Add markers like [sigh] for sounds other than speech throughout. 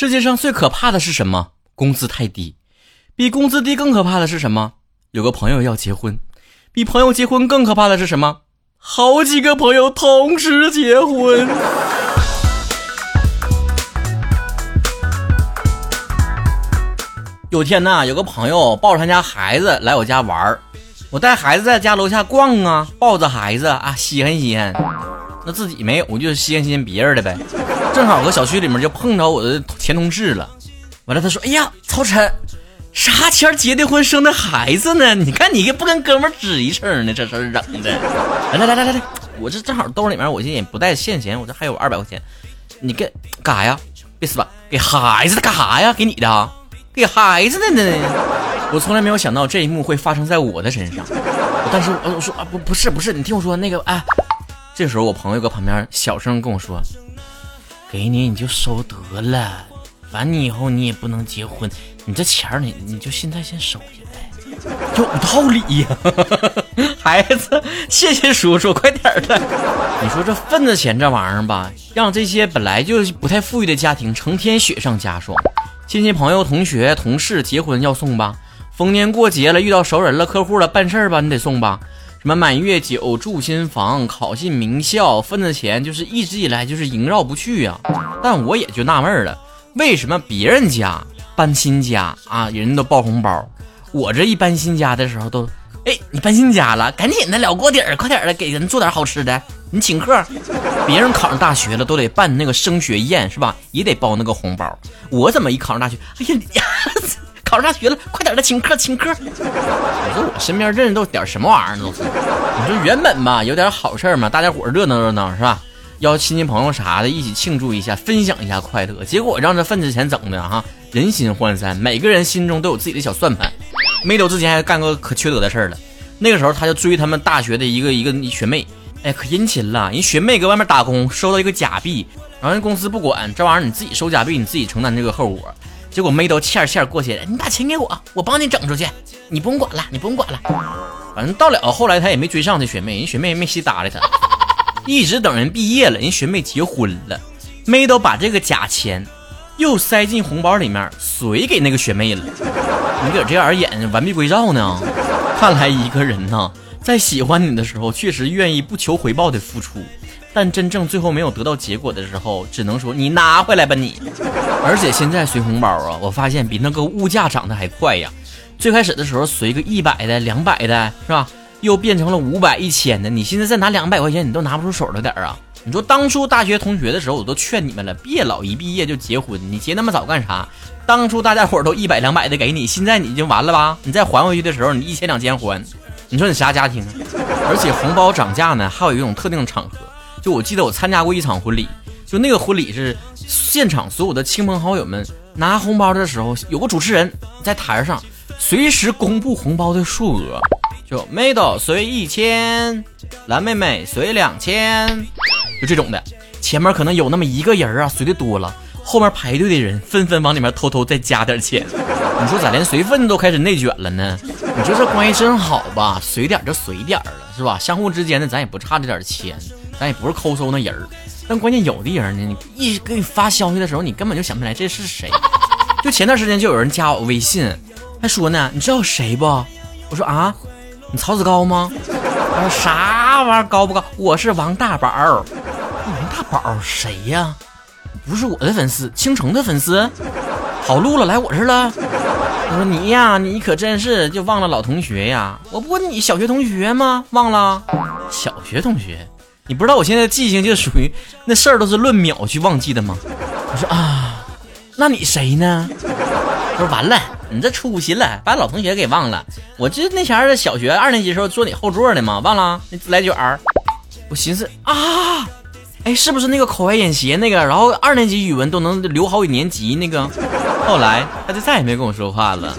世界上最可怕的是什么？工资太低。比工资低更可怕的是什么？有个朋友要结婚。比朋友结婚更可怕的是什么？好几个朋友同时结婚。有天呐，有个朋友抱着他家孩子来我家玩儿，我带孩子在家楼下逛啊，抱着孩子啊，稀罕稀罕。那自己没有，我就稀罕稀罕别人的呗。正好搁小区里面就碰着我的前同事了，完了他说：“哎呀，曹晨，啥前结的婚生的孩子呢？你看你不跟哥们吱一声呢？这事儿整的。[laughs] 来来来来来来，我这正好兜里面我现在也不带现钱，我这还有二百块钱，你给干啥呀？别死吧，给孩子干啥呀？给你的，给孩子的呢？我从来没有想到这一幕会发生在我的身上。但是我我说啊不不是不是，你听我说那个哎。”这时候我朋友搁旁边小声跟我说：“给你你就收得了，反正你以后你也不能结婚，你这钱儿你你就现在先收下呗，有道理呀，[laughs] 孩子，谢谢叔叔，快点儿的。[laughs] 你说这份子钱这玩意儿吧，让这些本来就不太富裕的家庭成天雪上加霜，亲戚朋友、同学、同事结婚要送吧，逢年过节了遇到熟人了、客户了办事儿吧，你得送吧。”什么满月酒、住新房、考进名校，份子钱就是一直以来就是萦绕不去呀。但我也就纳闷了，为什么别人家搬新家啊，人都包红包，我这一搬新家的时候都，哎，你搬新家了，赶紧的了锅底儿，快点的给人做点好吃的，你请客。别人考上大学了都得办那个升学宴是吧？也得包那个红包。我怎么一考上大学，哎呀呀！[laughs] 考上大学了，快点的请客请客！你说我身边认识都点什么玩意儿都是？你说原本吧有点好事嘛，大家伙热闹热闹是吧？邀亲戚朋友啥的一起庆祝一下，分享一下快乐。结果让这份子钱整的哈，人心涣散，每个人心中都有自己的小算盘。没走之前还干过可缺德的事儿了。那个时候他就追他们大学的一个一个学妹，哎，可殷勤了。人学妹搁外面打工，收到一个假币，然后人公司不管这玩意儿，你自己收假币，你自己承担这个后果。结果妹都欠欠过去了，你把钱给我，我帮你整出去，你不用管了，你不用管了。反正到了后来他也没追上这学妹，人学妹也没稀搭理他，一直等人毕业了，人学妹结婚了，妹都把这个假钱又塞进红包里面，随给那个学妹了。你搁这样演完璧归赵呢？看来一个人呢，在喜欢你的时候，确实愿意不求回报的付出。但真正最后没有得到结果的时候，只能说你拿回来吧你。而且现在随红包啊，我发现比那个物价涨得还快呀。最开始的时候随个一百的、两百的，是吧？又变成了五百、一千的。你现在再拿两百块钱，你都拿不出手了点啊。你说当初大学同学的时候，我都劝你们了，别老一毕业就结婚，你结那么早干啥？当初大家伙都一百、两百的给你，现在你就完了吧？你再还回去的时候，你一千、两千还，你说你啥家庭？而且红包涨价呢，还有一种特定的场合。我记得我参加过一场婚礼，就那个婚礼是现场所有的亲朋好友们拿红包的时候，有个主持人在台上随时公布红包的数额，就妹豆随一千，蓝妹妹随两千，就这种的。前面可能有那么一个人啊随的多了，后面排队的人纷纷往里面偷偷再加点钱。你说咋连随份都开始内卷了呢？你说这关系真好吧？随点就随点了，是吧？相互之间的咱也不差这点钱。咱也不是抠搜那人儿，但关键有的人呢，你一给你发消息的时候，你根本就想不起来这是谁。[laughs] 就前段时间就有人加我微信，还说呢，你知道谁不？我说啊，你曹子高吗？他说啥玩意儿高不高？我是王大宝。王大宝谁呀？不是我的粉丝，倾城的粉丝。跑路了，来我这儿了。我说你呀，你可真是就忘了老同学呀？我不你小学同学吗？忘了？小学同学。你不知道我现在记性就属于 [laughs] 那事儿都是论秒去忘记的吗？我说啊，那你谁呢？我说完了，你这出息了，把老同学给忘了。我这那前儿小学二年级时候坐你后座的嘛，忘了那自来卷儿。我寻思啊，哎，是不是那个口外演习那个？然后二年级语文都能留好几年级那个？后来他就再也没跟我说话了。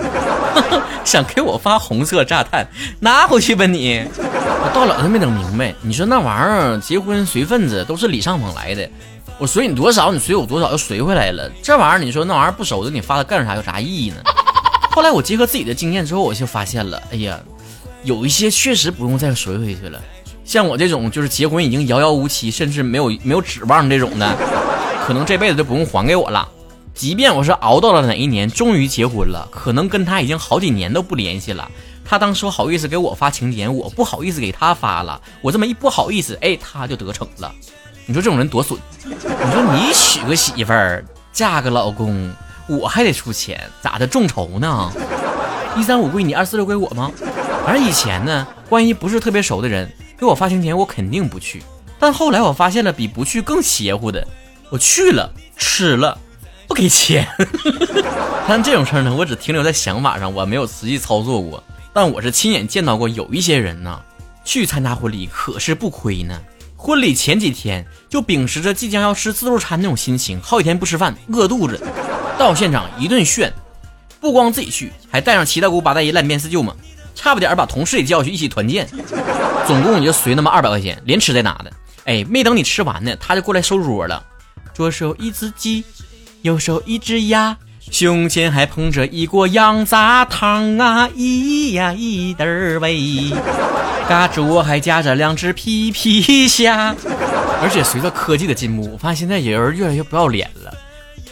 [laughs] 想给我发红色炸弹，拿回去吧你！我到了都没整明白。你说那玩意儿结婚随份子都是礼尚往来的，我随你多少，你随我多少又随回来了。这玩意儿你说那玩意儿不熟的，你发它干啥？有啥意义呢？[laughs] 后来我结合自己的经验之后，我就发现了，哎呀，有一些确实不用再随回去了。像我这种就是结婚已经遥遥无期，甚至没有没有指望这种的，可能这辈子就不用还给我了。即便我是熬到了哪一年，终于结婚了，可能跟他已经好几年都不联系了。他当时好意思给我发请柬，我不好意思给他发了。我这么一不好意思，哎，他就得逞了。你说这种人多损？你说你娶个媳妇儿，嫁个老公，我还得出钱，咋的？众筹呢？一三五归你，二四六归我吗？反正以前呢，关系不是特别熟的人给我发请柬，我肯定不去。但后来我发现了比不去更邪乎的，我去了，吃了，不给钱。[laughs] 但这种事儿呢，我只停留在想法上，我没有实际操作过。但我是亲眼见到过，有一些人呢，去参加婚礼可是不亏呢。婚礼前几天就秉持着即将要吃自助餐那种心情，好几天不吃饭，饿肚子，到现场一顿炫，不光自己去，还带上七大姑八大姨、烂面四舅嘛，差不点把同事也叫去一起团建，总共也就随那么二百块钱，连吃带拿的。哎，没等你吃完呢，他就过来收桌了，桌上一只鸡，右手一只鸭。胸前还捧着一锅羊杂汤啊，咿呀咿嘚儿喂，嘎吱窝还夹着两只皮皮虾。而且随着科技的进步，我发现现在有人越来越不要脸了。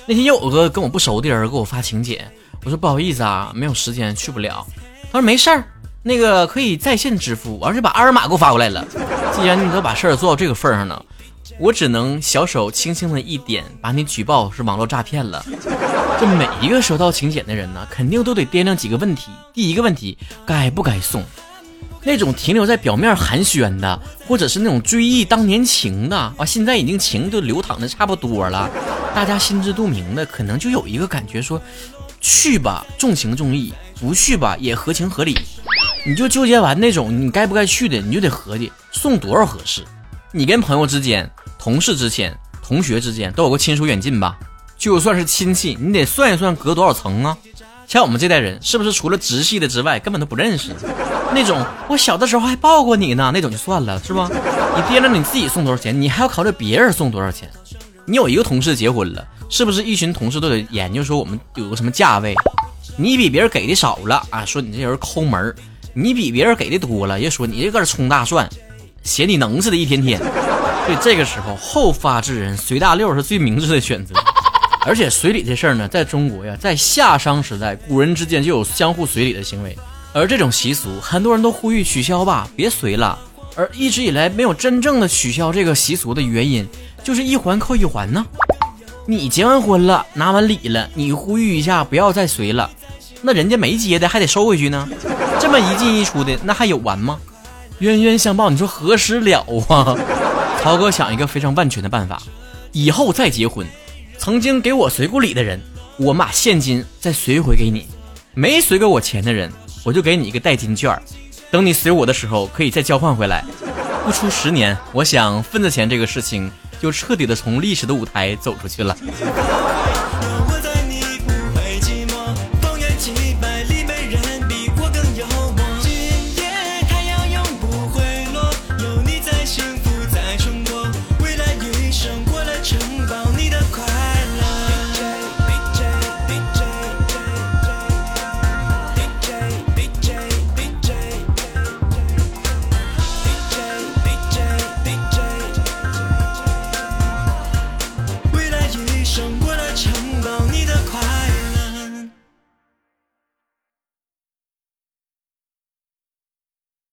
那天又有个跟我不熟的人给我发请柬，我说不好意思啊，没有时间去不了。他说没事儿，那个可以在线支付，而且把二维码给我发过来了。既然你都把事儿做到这个份上了。我只能小手轻轻的一点，把你举报是网络诈骗了。这每一个收到请柬的人呢，肯定都得掂量几个问题。第一个问题，该不该送？那种停留在表面寒暄的，或者是那种追忆当年情的，啊，现在已经情都流淌的差不多了，大家心知肚明的，可能就有一个感觉说，去吧，重情重义；不去吧，也合情合理。你就纠结完那种你该不该去的，你就得合计送多少合适。你跟朋友之间、同事之间、同学之间都有个亲疏远近吧？就算是亲戚，你得算一算隔多少层啊？像我们这代人，是不是除了直系的之外，根本都不认识？那种我小的时候还抱过你呢，那种就算了，是吧？你掂量你自己送多少钱，你还要考虑别人送多少钱。你有一个同事结婚了，是不是一群同事都得研究说我们有个什么价位？你比别人给的少了啊，说你这人抠门儿；你比别人给的多了，又说你这搁这充大蒜。嫌你能似的，一天天。所以这个时候，后发制人，随大溜是最明智的选择。而且随礼这事儿呢，在中国呀，在夏商时代，古人之间就有相互随礼的行为。而这种习俗，很多人都呼吁取消吧，别随了。而一直以来没有真正的取消这个习俗的原因，就是一环扣一环呢。你结完婚了，拿完礼了，你呼吁一下不要再随了，那人家没结的还得收回去呢。这么一进一出的，那还有完吗？冤冤相报，你说何时了啊？[laughs] 曹哥想一个非常万全的办法，以后再结婚，曾经给我随过礼的人，我把现金再随回给你；没随给我钱的人，我就给你一个代金券，等你随我的时候可以再交换回来。不出十年，我想份子钱这个事情就彻底的从历史的舞台走出去了。